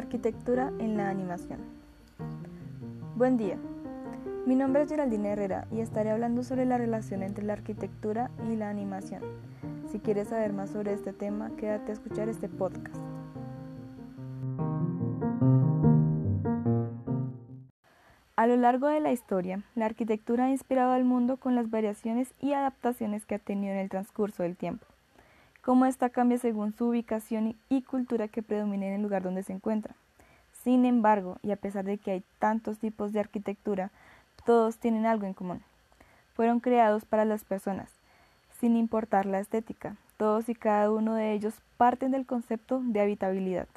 arquitectura en la animación. Buen día, mi nombre es Geraldine Herrera y estaré hablando sobre la relación entre la arquitectura y la animación. Si quieres saber más sobre este tema, quédate a escuchar este podcast. A lo largo de la historia, la arquitectura ha inspirado al mundo con las variaciones y adaptaciones que ha tenido en el transcurso del tiempo. Cómo ésta cambia según su ubicación y cultura que predomina en el lugar donde se encuentra. Sin embargo, y a pesar de que hay tantos tipos de arquitectura, todos tienen algo en común. Fueron creados para las personas, sin importar la estética. Todos y cada uno de ellos parten del concepto de habitabilidad.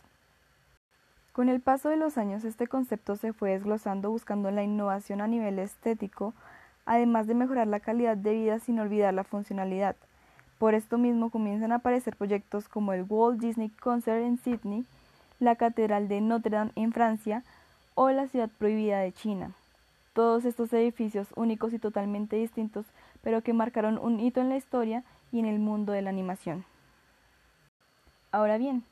Con el paso de los años este concepto se fue desglosando buscando la innovación a nivel estético, además de mejorar la calidad de vida sin olvidar la funcionalidad. Por esto mismo comienzan a aparecer proyectos como el Walt Disney Concert en Sydney, la Catedral de Notre Dame en Francia o la Ciudad Prohibida de China. Todos estos edificios únicos y totalmente distintos, pero que marcaron un hito en la historia y en el mundo de la animación. Ahora bien,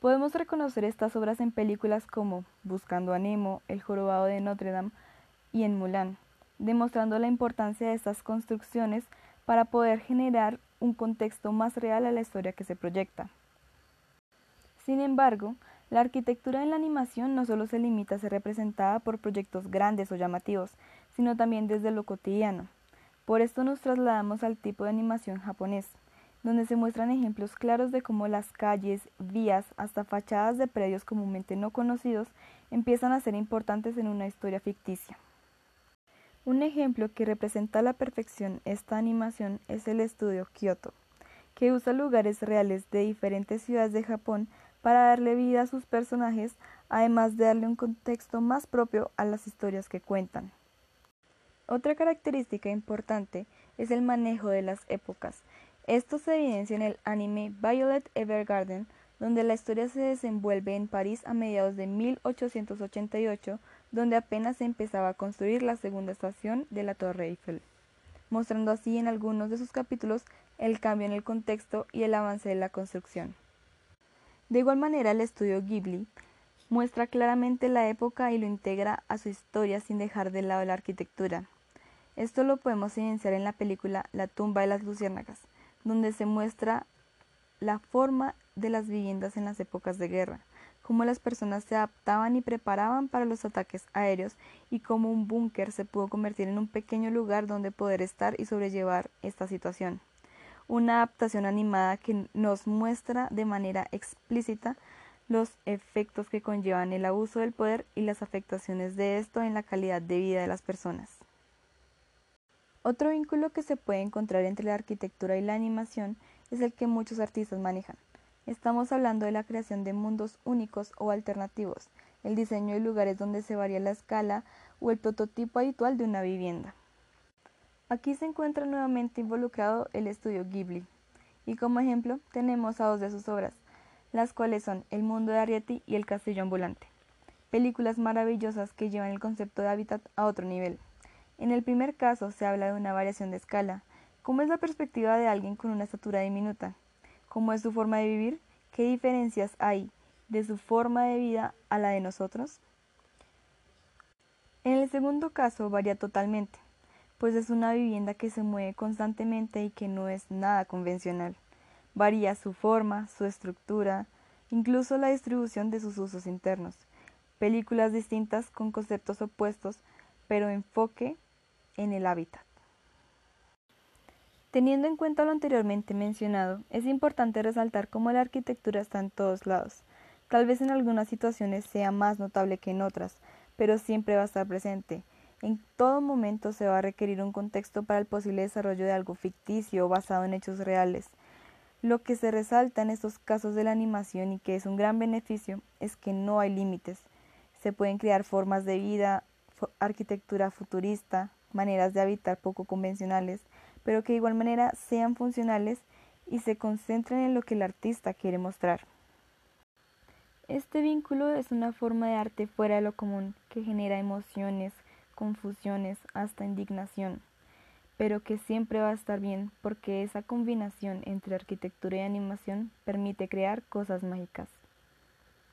podemos reconocer estas obras en películas como Buscando a Nemo, El Jorobado de Notre Dame y en Mulan, demostrando la importancia de estas construcciones para poder generar un contexto más real a la historia que se proyecta. Sin embargo, la arquitectura en la animación no solo se limita a ser representada por proyectos grandes o llamativos, sino también desde lo cotidiano. Por esto nos trasladamos al tipo de animación japonés, donde se muestran ejemplos claros de cómo las calles, vías, hasta fachadas de predios comúnmente no conocidos empiezan a ser importantes en una historia ficticia. Un ejemplo que representa a la perfección esta animación es el estudio Kyoto, que usa lugares reales de diferentes ciudades de Japón para darle vida a sus personajes, además de darle un contexto más propio a las historias que cuentan. Otra característica importante es el manejo de las épocas. Esto se evidencia en el anime Violet Evergarden, donde la historia se desenvuelve en París a mediados de 1888 donde apenas se empezaba a construir la segunda estación de la Torre Eiffel, mostrando así en algunos de sus capítulos el cambio en el contexto y el avance de la construcción. De igual manera, el estudio Ghibli muestra claramente la época y lo integra a su historia sin dejar de lado la arquitectura. Esto lo podemos evidenciar en la película La tumba de las luciérnagas, donde se muestra la forma de las viviendas en las épocas de guerra, cómo las personas se adaptaban y preparaban para los ataques aéreos y cómo un búnker se pudo convertir en un pequeño lugar donde poder estar y sobrellevar esta situación. Una adaptación animada que nos muestra de manera explícita los efectos que conllevan el abuso del poder y las afectaciones de esto en la calidad de vida de las personas. Otro vínculo que se puede encontrar entre la arquitectura y la animación es el que muchos artistas manejan, Estamos hablando de la creación de mundos únicos o alternativos, el diseño de lugares donde se varía la escala o el prototipo habitual de una vivienda. Aquí se encuentra nuevamente involucrado el estudio Ghibli, y como ejemplo tenemos a dos de sus obras, las cuales son El mundo de Arrietty y El castillo ambulante, películas maravillosas que llevan el concepto de hábitat a otro nivel. En el primer caso se habla de una variación de escala, como es la perspectiva de alguien con una estatura diminuta, cómo es su forma de vivir, qué diferencias hay de su forma de vida a la de nosotros. En el segundo caso varía totalmente, pues es una vivienda que se mueve constantemente y que no es nada convencional. Varía su forma, su estructura, incluso la distribución de sus usos internos. Películas distintas con conceptos opuestos, pero enfoque en el hábitat. Teniendo en cuenta lo anteriormente mencionado, es importante resaltar cómo la arquitectura está en todos lados. Tal vez en algunas situaciones sea más notable que en otras, pero siempre va a estar presente. En todo momento se va a requerir un contexto para el posible desarrollo de algo ficticio basado en hechos reales. Lo que se resalta en estos casos de la animación y que es un gran beneficio es que no hay límites. Se pueden crear formas de vida, arquitectura futurista, maneras de habitar poco convencionales, pero que de igual manera sean funcionales y se concentren en lo que el artista quiere mostrar. Este vínculo es una forma de arte fuera de lo común que genera emociones, confusiones, hasta indignación, pero que siempre va a estar bien porque esa combinación entre arquitectura y animación permite crear cosas mágicas.